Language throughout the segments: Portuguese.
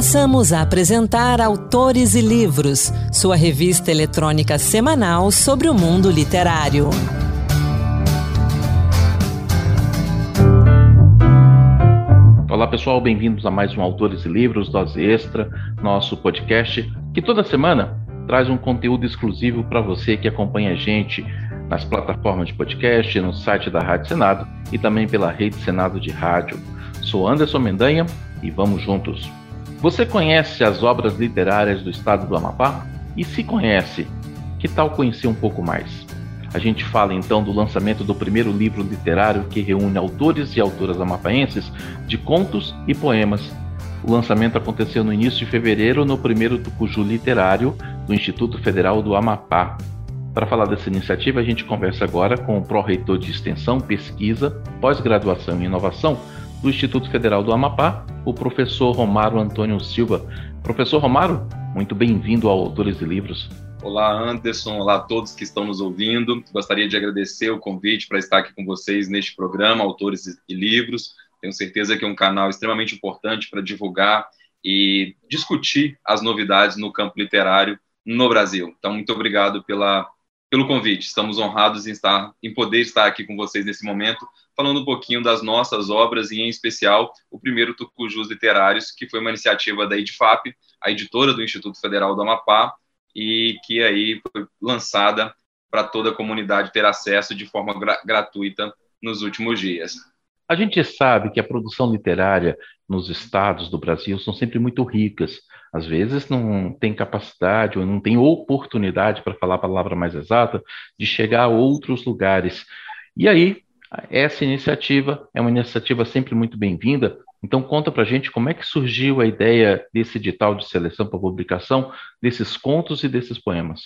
Passamos a apresentar Autores e Livros, sua revista eletrônica semanal sobre o mundo literário. Olá pessoal, bem-vindos a mais um Autores e Livros, Dose Extra, nosso podcast que toda semana traz um conteúdo exclusivo para você que acompanha a gente nas plataformas de podcast, no site da Rádio Senado e também pela rede Senado de Rádio. Sou Anderson Mendanha e vamos juntos. Você conhece as obras literárias do estado do Amapá? E se conhece, que tal conhecer um pouco mais? A gente fala então do lançamento do primeiro livro literário que reúne autores e autoras amapaenses de contos e poemas. O lançamento aconteceu no início de fevereiro no primeiro Tucuju Literário do Instituto Federal do Amapá. Para falar dessa iniciativa, a gente conversa agora com o pró-reitor de Extensão, Pesquisa, Pós-Graduação e Inovação do Instituto Federal do Amapá, o professor Romaro Antônio Silva. Professor Romaro, muito bem-vindo ao Autores de Livros. Olá, Anderson. Olá a todos que estão nos ouvindo. Gostaria de agradecer o convite para estar aqui com vocês neste programa, Autores e Livros. Tenho certeza que é um canal extremamente importante para divulgar e discutir as novidades no campo literário no Brasil. Então, muito obrigado pela, pelo convite. Estamos honrados em, estar, em poder estar aqui com vocês nesse momento, falando um pouquinho das nossas obras e, em especial, o primeiro Tucujus Literários, que foi uma iniciativa da EDFAP, a editora do Instituto Federal do Amapá, e que aí foi lançada para toda a comunidade ter acesso de forma gra gratuita nos últimos dias. A gente sabe que a produção literária nos estados do Brasil são sempre muito ricas. Às vezes não tem capacidade ou não tem oportunidade, para falar a palavra mais exata, de chegar a outros lugares. E aí, essa iniciativa é uma iniciativa sempre muito bem-vinda. Então conta para a gente como é que surgiu a ideia desse edital de seleção para publicação desses contos e desses poemas.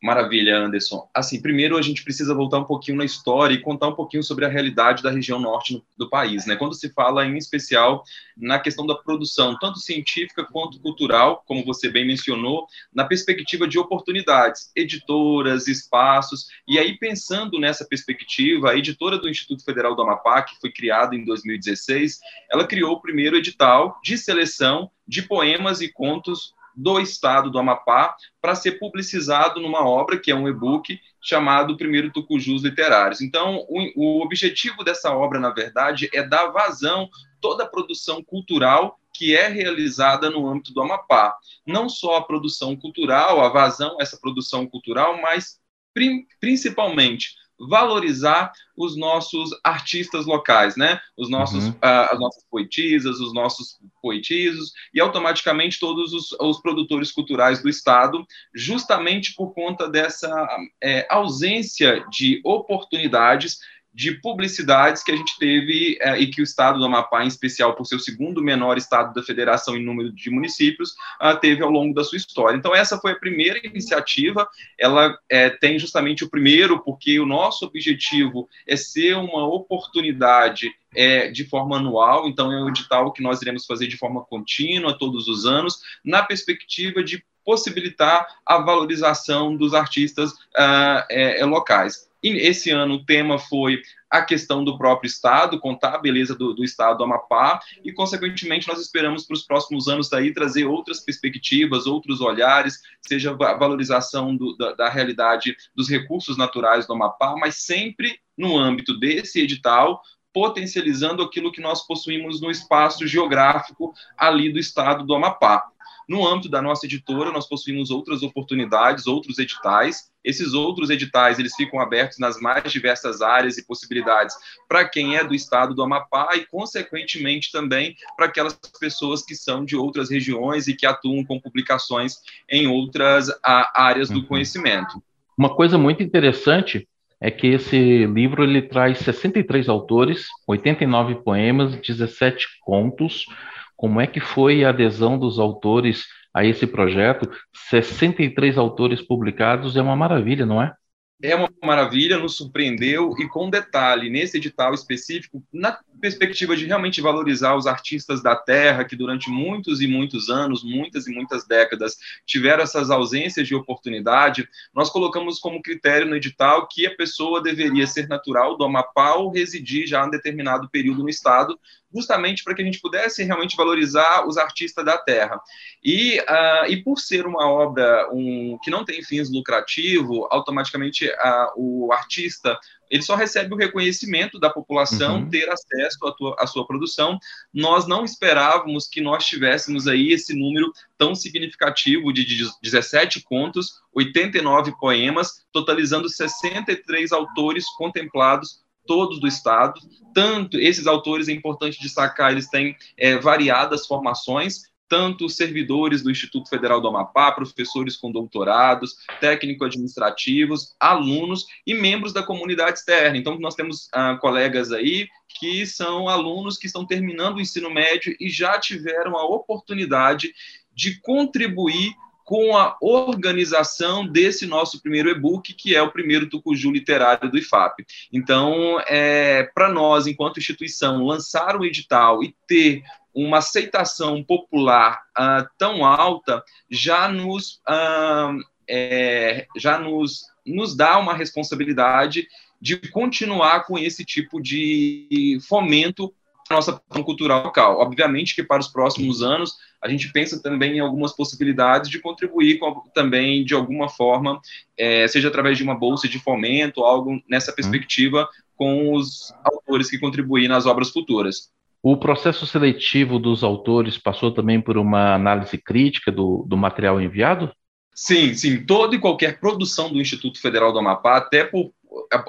Maravilha, Anderson. Assim, primeiro a gente precisa voltar um pouquinho na história e contar um pouquinho sobre a realidade da região norte do país, né? Quando se fala em especial na questão da produção, tanto científica quanto cultural, como você bem mencionou, na perspectiva de oportunidades, editoras, espaços, e aí pensando nessa perspectiva, a editora do Instituto Federal do Amapá, que foi criada em 2016, ela criou o primeiro edital de seleção de poemas e contos do estado do Amapá para ser publicizado numa obra que é um e-book chamado Primeiro Tucujus Literários. Então, o, o objetivo dessa obra, na verdade, é dar vazão toda a produção cultural que é realizada no âmbito do Amapá. Não só a produção cultural, a vazão, essa produção cultural, mas principalmente valorizar os nossos artistas locais, né? Os nossos, uhum. uh, as nossas poetisas, os nossos poetisos e automaticamente todos os, os produtores culturais do estado, justamente por conta dessa é, ausência de oportunidades de publicidades que a gente teve é, e que o estado do Amapá, em especial por ser o segundo menor estado da federação em número de municípios, uh, teve ao longo da sua história. Então, essa foi a primeira iniciativa, ela é, tem justamente o primeiro, porque o nosso objetivo é ser uma oportunidade é, de forma anual, então é um edital que nós iremos fazer de forma contínua, todos os anos, na perspectiva de possibilitar a valorização dos artistas uh, é, locais. E esse ano o tema foi a questão do próprio Estado, contar a beleza do, do Estado do Amapá, e, consequentemente, nós esperamos para os próximos anos daí trazer outras perspectivas, outros olhares, seja a valorização do, da, da realidade dos recursos naturais do Amapá, mas sempre no âmbito desse edital, potencializando aquilo que nós possuímos no espaço geográfico ali do estado do Amapá. No âmbito da nossa editora, nós possuímos outras oportunidades, outros editais. Esses outros editais, eles ficam abertos nas mais diversas áreas e possibilidades para quem é do estado do Amapá e, consequentemente, também para aquelas pessoas que são de outras regiões e que atuam com publicações em outras áreas do uhum. conhecimento. Uma coisa muito interessante é que esse livro ele traz 63 autores, 89 poemas, 17 contos, como é que foi a adesão dos autores a esse projeto? 63 autores publicados é uma maravilha, não é? é uma maravilha, nos surpreendeu e com detalhe, nesse edital específico, na, perspectiva de realmente valorizar os artistas da terra que durante muitos e muitos anos, muitas e muitas décadas tiveram essas ausências de oportunidade, nós colocamos como critério no edital que a pessoa deveria ser natural do Amapá ou residir já em determinado período no estado, justamente para que a gente pudesse realmente valorizar os artistas da terra. E, uh, e por ser uma obra um, que não tem fins lucrativos, automaticamente uh, o artista ele só recebe o reconhecimento da população uhum. ter acesso à, tua, à, sua produção. Nós não esperávamos que nós tivéssemos aí esse número tão significativo de, de 17 contos, 89 poemas, totalizando 63 autores contemplados todos do estado. Tanto esses autores é importante destacar, eles têm é, variadas formações, tanto servidores do Instituto Federal do Amapá, professores com doutorados, técnico-administrativos, alunos e membros da comunidade externa. Então, nós temos ah, colegas aí que são alunos que estão terminando o ensino médio e já tiveram a oportunidade de contribuir com a organização desse nosso primeiro e-book, que é o primeiro Tucuju literário do IFAP. Então, é, para nós, enquanto instituição, lançar um edital e ter uma aceitação popular uh, tão alta já nos, uh, é, já nos, nos dá uma responsabilidade de continuar com esse tipo de fomento à nossa cultural local. Obviamente que para os próximos anos a gente pensa também em algumas possibilidades de contribuir com, também de alguma forma, é, seja através de uma bolsa de fomento, algo nessa perspectiva com os autores que contribuem nas obras futuras. O processo seletivo dos autores passou também por uma análise crítica do, do material enviado? Sim, sim. Toda e qualquer produção do Instituto Federal do Amapá, até por,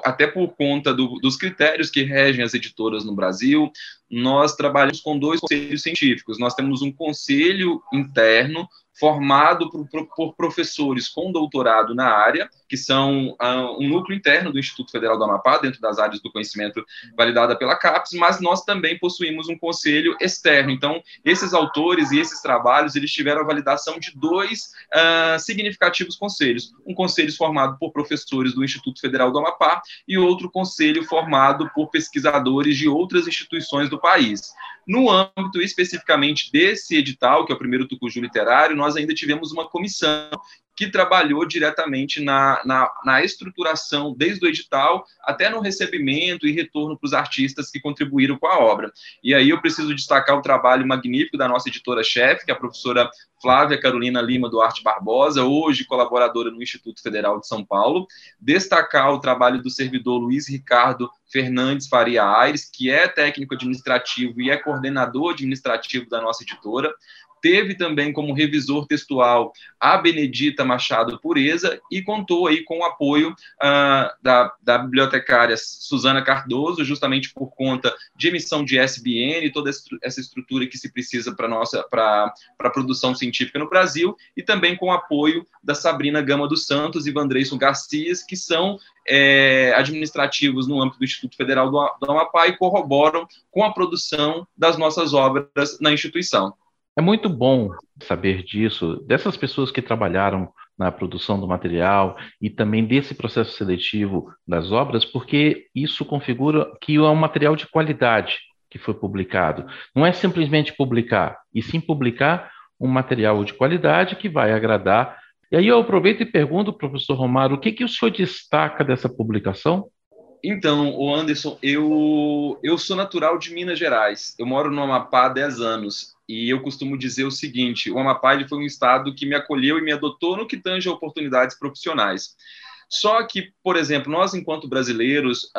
até por conta do, dos critérios que regem as editoras no Brasil, nós trabalhamos com dois conselhos científicos. Nós temos um conselho interno formado por, por, professores com doutorado na área, que são uh, um núcleo interno do Instituto Federal do Amapá, dentro das áreas do conhecimento validada pela CAPES, mas nós também possuímos um conselho externo. Então, esses autores e esses trabalhos, eles tiveram a validação de dois uh, significativos conselhos. Um conselho formado por professores do Instituto Federal do Amapá e outro conselho formado por pesquisadores de outras instituições do país. No âmbito especificamente desse edital, que é o primeiro Tucuju Literário, nós ainda tivemos uma comissão que trabalhou diretamente na, na, na, estruturação, desde o edital até no recebimento e retorno para os artistas que contribuíram com a obra. E aí eu preciso destacar o trabalho magnífico da nossa editora-chefe, que é a professora Flávia Carolina Lima Duarte Barbosa, hoje colaboradora no Instituto Federal de São Paulo, destacar o trabalho do servidor Luiz Ricardo Fernandes Faria Aires, que é técnico administrativo e é coordenador administrativo da nossa editora, teve também como revisor textual a Benedita Machado Pureza e contou aí com o apoio uh, da, da bibliotecária Suzana Cardoso, justamente por conta de emissão de SBN, toda essa estrutura que se precisa para nossa para a produção científica no Brasil, e também com o apoio da Sabrina Gama dos Santos e Vandreison Garcias, que são é, administrativos no âmbito do Instituto Federal do, do Amapá e corroboram com a produção das nossas obras na instituição. É muito bom saber disso, dessas pessoas que trabalharam na produção do material e também desse processo seletivo das obras, porque isso configura que é um material de qualidade que foi publicado. Não é simplesmente publicar, e sim publicar um material de qualidade que vai agradar. E aí eu aproveito e pergunto, professor Romário, o que, que o senhor destaca dessa publicação? Então, o Anderson, eu, eu sou natural de Minas Gerais. Eu moro no Amapá há 10 anos. E eu costumo dizer o seguinte: o Amapá ele foi um estado que me acolheu e me adotou no que tange a oportunidades profissionais. Só que, por exemplo, nós, enquanto brasileiros,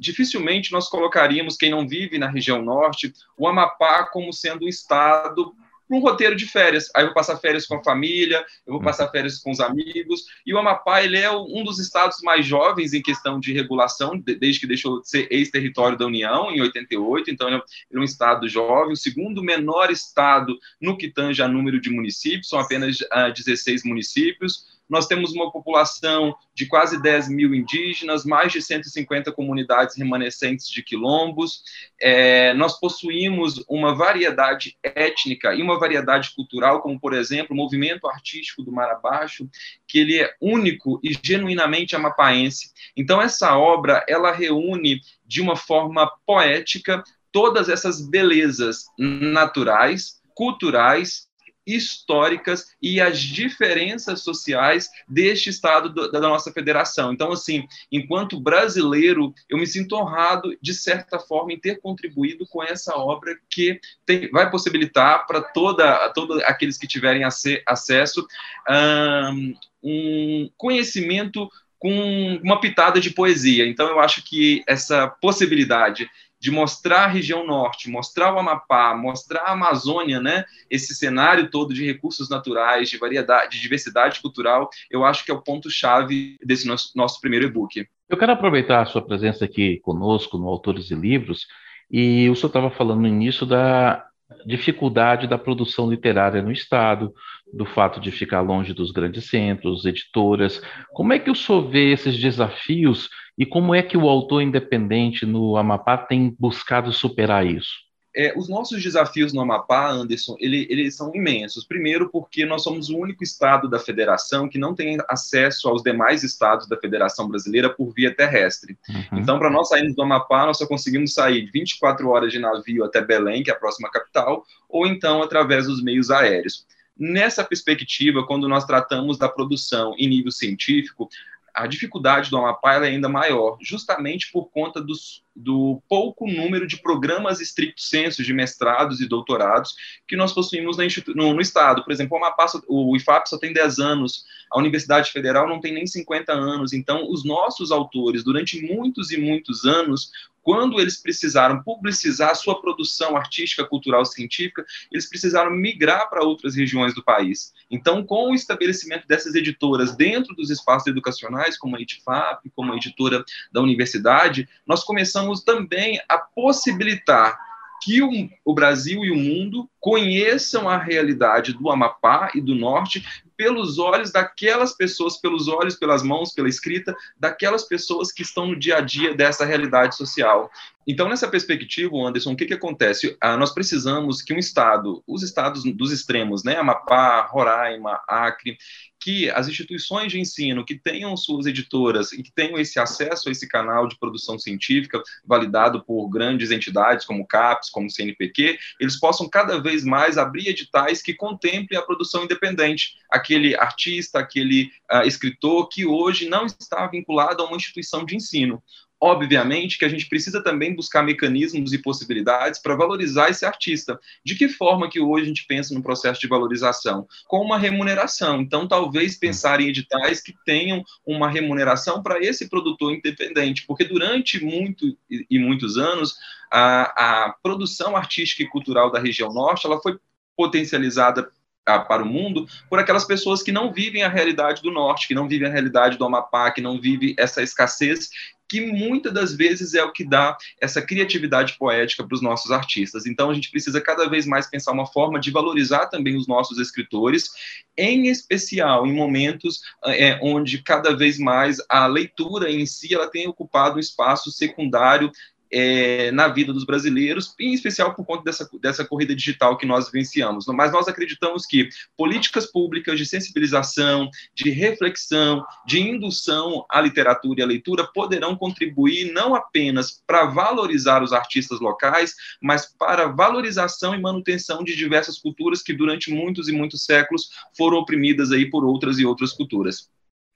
dificilmente nós colocaríamos quem não vive na região norte o Amapá como sendo um estado um roteiro de férias. Aí eu vou passar férias com a família, eu vou uhum. passar férias com os amigos. E o Amapá, ele é um dos estados mais jovens em questão de regulação, desde que deixou de ser ex-território da União, em 88. Então, ele é um estado jovem. O segundo menor estado no que tange a número de municípios, são apenas uh, ah, 16 municípios nós temos uma população de quase 10 mil indígenas, mais de 150 comunidades remanescentes de quilombos, é, nós possuímos uma variedade étnica e uma variedade cultural, como, por exemplo, o movimento artístico do Mar Abaixo, que ele é único e genuinamente amapaense. Então, essa obra, ela reúne de uma forma poética todas essas belezas naturais, culturais históricas e as diferenças sociais deste estado do, da nossa federação. Então, assim, enquanto brasileiro, eu me sinto honrado, de certa forma, em ter contribuído com essa obra que tem, vai possibilitar para toda, todos aqueles que tiverem acesso um, um conhecimento com uma pitada de poesia. Então, eu acho que essa possibilidade de mostrar a região norte, mostrar o Amapá, mostrar a Amazônia, né? Esse cenário todo de recursos naturais, de variedade, de diversidade cultural, eu acho que é o ponto-chave desse nosso, nosso primeiro e-book. Eu quero aproveitar a sua presença aqui conosco no Autores e Livros, e o senhor estava falando no início da dificuldade da produção literária no Estado, do fato de ficar longe dos grandes centros, editoras. Como é que o senhor vê esses desafios e como é que o autor independente no Amapá tem buscado superar isso? É, os nossos desafios no Amapá, Anderson, ele, eles são imensos. Primeiro, porque nós somos o único estado da federação que não tem acesso aos demais estados da Federação Brasileira por via terrestre. Uhum. Então, para nós sairmos do Amapá, nós só conseguimos sair 24 horas de navio até Belém, que é a próxima capital, ou então através dos meios aéreos. Nessa perspectiva, quando nós tratamos da produção em nível científico, a dificuldade do Amapá é ainda maior, justamente por conta dos, do pouco número de programas estricto senso de mestrados e doutorados que nós possuímos no, no, Estado. Por exemplo, o, Amapá, o IFAP só tem 10 anos, a Universidade Federal não tem nem 50 anos, então os nossos autores, durante muitos e muitos anos, quando eles precisaram publicizar a sua produção artística, cultural, científica, eles precisaram migrar para outras regiões do país. Então, com o estabelecimento dessas editoras dentro dos espaços educacionais, como a Edifap, como a editora da universidade, nós começamos também a possibilitar que o, o, Brasil e o mundo conheçam a realidade do Amapá e do Norte pelos olhos daquelas pessoas, pelos olhos, pelas mãos, pela escrita, daquelas pessoas que estão no dia a dia dessa realidade social. Então, nessa perspectiva, Anderson, o que, que acontece? Ah, nós precisamos que um Estado, os estados dos extremos, né, Amapá, Roraima, Acre, que as instituições de ensino que tenham suas editoras e que tenham esse acesso a esse canal de produção científica validado por grandes entidades como CAPES, como CNPq, eles possam cada vez mais abrir editais que contemplem a produção independente, aquele artista, aquele uh, escritor que hoje não está vinculado a uma instituição de ensino. Obviamente que a gente precisa também buscar mecanismos e possibilidades para valorizar esse artista. De que forma que hoje a gente pensa no processo de valorização? Com uma remuneração. Então, talvez pensar em editais que tenham uma remuneração para esse produtor independente, porque durante muito e muitos anos a, a produção artística e cultural da região norte ela foi potencializada para o mundo por aquelas pessoas que não vivem a realidade do norte, que não vivem a realidade do Amapá, que não vivem essa escassez que muitas das vezes é o que dá essa criatividade poética para os nossos artistas. Então a gente precisa cada vez mais pensar uma forma de valorizar também os nossos escritores, em especial em momentos é, onde cada vez mais a leitura em si ela tem ocupado um espaço secundário é, na vida dos brasileiros, em especial por conta dessa, dessa corrida digital que nós vivenciamos. Mas nós acreditamos que políticas públicas de sensibilização, de reflexão, de indução à literatura e à leitura poderão contribuir não apenas para valorizar os artistas locais, mas para valorização e manutenção de diversas culturas que durante muitos e muitos séculos foram oprimidas aí por outras e outras culturas.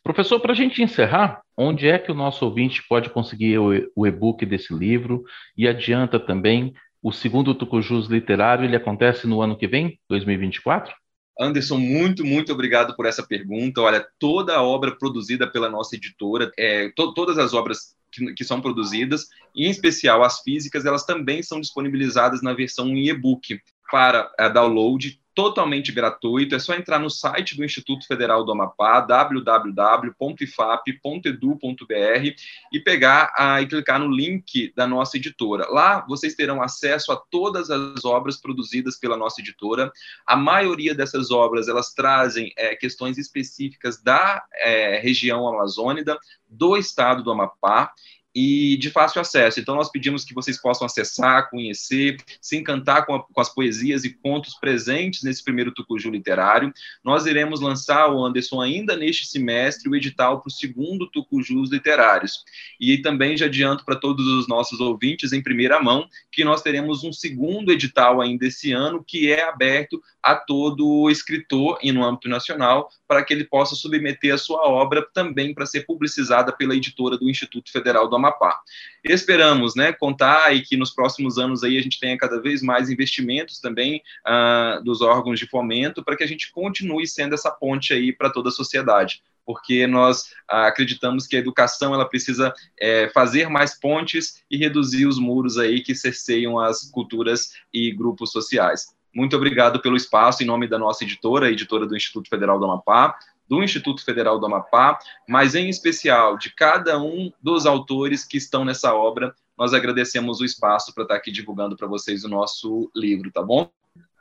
Professor, para a gente encerrar, onde é que o nosso ouvinte pode conseguir o e-book desse livro? E adianta também, o segundo Tucujus literário, ele acontece no ano que vem, 2024? Anderson, muito, muito obrigado por essa pergunta. Olha, toda a obra produzida pela nossa editora, é, to todas as obras que, que, são produzidas, em especial as físicas, elas também são disponibilizadas na versão em e-book para é, download totalmente gratuito. É só entrar no site do Instituto Federal do Amapá, www.ifap.edu.br e pegar ah, e clicar no link da nossa editora. Lá vocês terão acesso a todas as obras produzidas pela nossa editora. A maioria dessas obras elas trazem é, questões específicas da é, região amazônica, do estado do Amapá e de fácil acesso. Então, nós pedimos que vocês possam acessar, conhecer, se encantar com, a, com as poesias e contos presentes nesse primeiro Tucuju literário. Nós iremos lançar, o Anderson, ainda neste semestre, o edital para o segundo Tucujus literários. E também já adianto para todos os nossos ouvintes, em primeira mão, que nós teremos um segundo edital ainda esse ano, que é aberto a todo escritor e no âmbito nacional, para que ele possa submeter a sua obra também para ser publicizada pela editora do Instituto Federal do Amapá. Esperamos, né, contar e que nos próximos anos aí a gente tenha cada vez mais investimentos também uh, dos órgãos de fomento para que a gente continue sendo essa ponte aí para toda a sociedade porque nós ah, acreditamos que a educação ela precisa é, fazer mais pontes e reduzir os muros aí que cerceiam as culturas e grupos sociais. Muito obrigado pelo espaço em nome da nossa editora, editora do Instituto Federal do Amapá, do Instituto Federal do Amapá, mas em especial de cada um dos autores que estão nessa obra. Nós agradecemos o espaço para estar aqui divulgando para vocês o nosso livro, tá bom?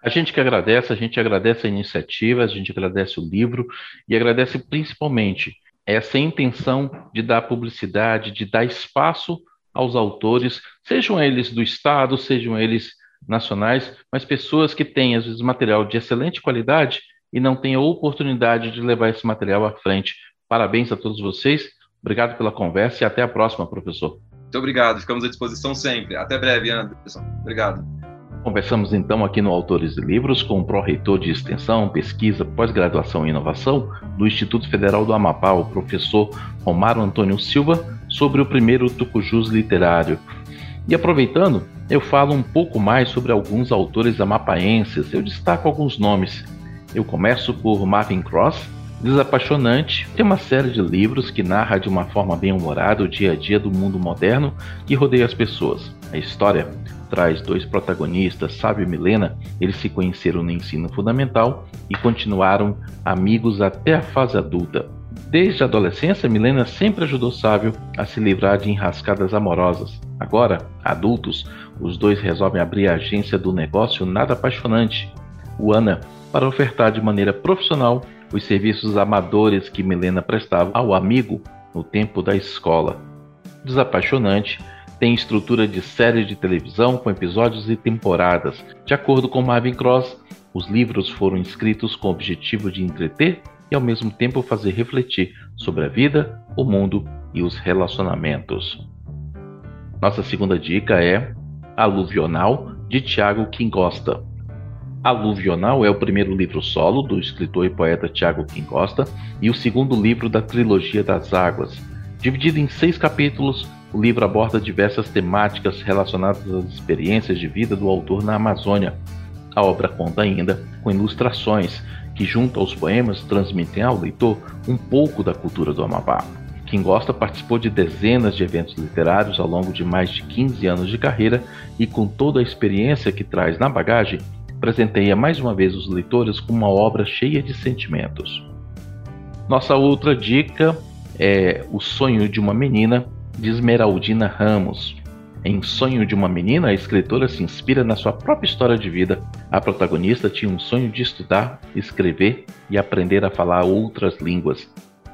A gente que agradece, a gente agradece a iniciativa, a gente agradece o livro e agradece principalmente essa intenção de dar publicidade, de dar espaço aos autores, sejam eles do Estado, sejam eles nacionais, mas pessoas que têm, às vezes, material de excelente qualidade e não têm a oportunidade de levar esse material à frente. Parabéns a todos vocês, obrigado pela conversa e até a próxima, professor. Muito obrigado, ficamos à disposição sempre. Até breve, Anderson. Obrigado. Conversamos então aqui no Autores de Livros com o pró-reitor de Extensão, Pesquisa, Pós-Graduação e Inovação do Instituto Federal do Amapá, o professor Romaro Antônio Silva, sobre o primeiro Tucujus literário. E aproveitando, eu falo um pouco mais sobre alguns autores amapaenses, eu destaco alguns nomes. Eu começo por Marvin Cross, Desapaixonante tem uma série de livros que narra de uma forma bem humorada o dia a dia do mundo moderno que rodeia as pessoas. A história traz dois protagonistas, Sábio e Milena, eles se conheceram no ensino fundamental e continuaram amigos até a fase adulta. Desde a adolescência, Milena sempre ajudou Sábio a se livrar de enrascadas amorosas. Agora, adultos, os dois resolvem abrir a agência do negócio nada apaixonante, o Ana, para ofertar de maneira profissional os serviços amadores que Milena prestava ao amigo no tempo da escola. Desapaixonante, tem estrutura de série de televisão com episódios e temporadas. De acordo com Marvin Cross, os livros foram escritos com o objetivo de entreter e ao mesmo tempo fazer refletir sobre a vida, o mundo e os relacionamentos. Nossa segunda dica é Aluvional, de Tiago Quingosta. Aluvional é o primeiro livro solo do escritor e poeta Tiago Quingosta e o segundo livro da trilogia das águas. Dividido em seis capítulos, o livro aborda diversas temáticas relacionadas às experiências de vida do autor na Amazônia. A obra conta ainda com ilustrações que, junto aos poemas, transmitem ao leitor um pouco da cultura do Amapá. Quem gosta participou de dezenas de eventos literários ao longo de mais de 15 anos de carreira e, com toda a experiência que traz na bagagem, presenteia mais uma vez os leitores com uma obra cheia de sentimentos. Nossa outra dica é O Sonho de uma Menina, de Esmeraldina Ramos. Em Sonho de uma Menina, a escritora se inspira na sua própria história de vida. A protagonista tinha um sonho de estudar, escrever e aprender a falar outras línguas.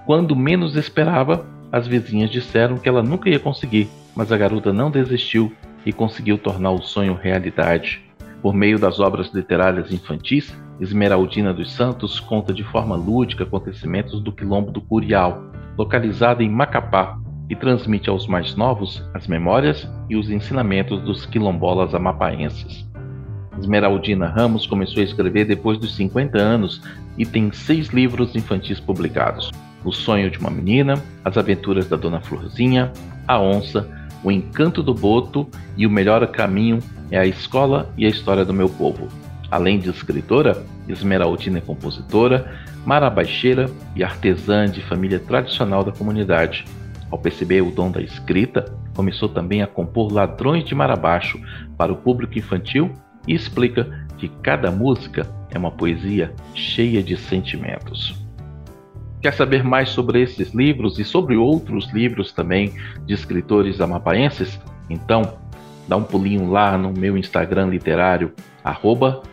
Quando menos esperava, as vizinhas disseram que ela nunca ia conseguir, mas a garota não desistiu e conseguiu tornar o sonho realidade. Por meio das obras literárias infantis, Esmeraldina dos Santos conta de forma lúdica acontecimentos do Quilombo do Curial, localizado em Macapá, e transmite aos mais novos as memórias e os ensinamentos dos quilombolas amapaenses. Esmeraldina Ramos começou a escrever depois dos 50 anos e tem seis livros infantis publicados. O Sonho de uma Menina, As Aventuras da Dona Florzinha, A Onça, O Encanto do Boto e O Melhor Caminho é a Escola e a História do Meu Povo. Além de escritora, Esmeraldina é compositora, marabaixeira e artesã de família tradicional da comunidade. Ao perceber o dom da escrita, começou também a compor Ladrões de Marabaixo para o público infantil e explica que cada música é uma poesia cheia de sentimentos. Quer saber mais sobre esses livros e sobre outros livros também de escritores amapaenses? Então, dá um pulinho lá no meu Instagram literário,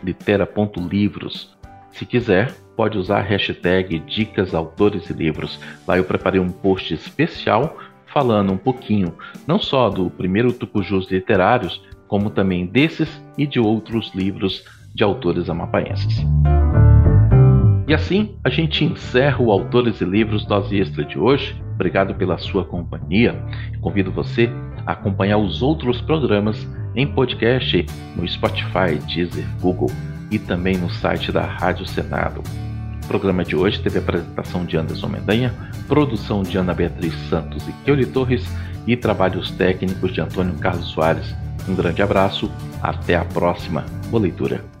litera.livros. Se quiser, pode usar a hashtag Dicas Autores e Livros. Lá eu preparei um post especial falando um pouquinho não só do primeiro Tucujus literários, como também desses e de outros livros de autores amapaenses. E assim a gente encerra o Autores e Livros Dose Extra de hoje. Obrigado pela sua companhia. Convido você a acompanhar os outros programas em podcast no Spotify, Deezer, Google e também no site da Rádio Senado. O programa de hoje teve a apresentação de Anderson Mendanha, produção de Ana Beatriz Santos e Keuli Torres e trabalhos técnicos de Antônio Carlos Soares. Um grande abraço, até a próxima. Boa leitura.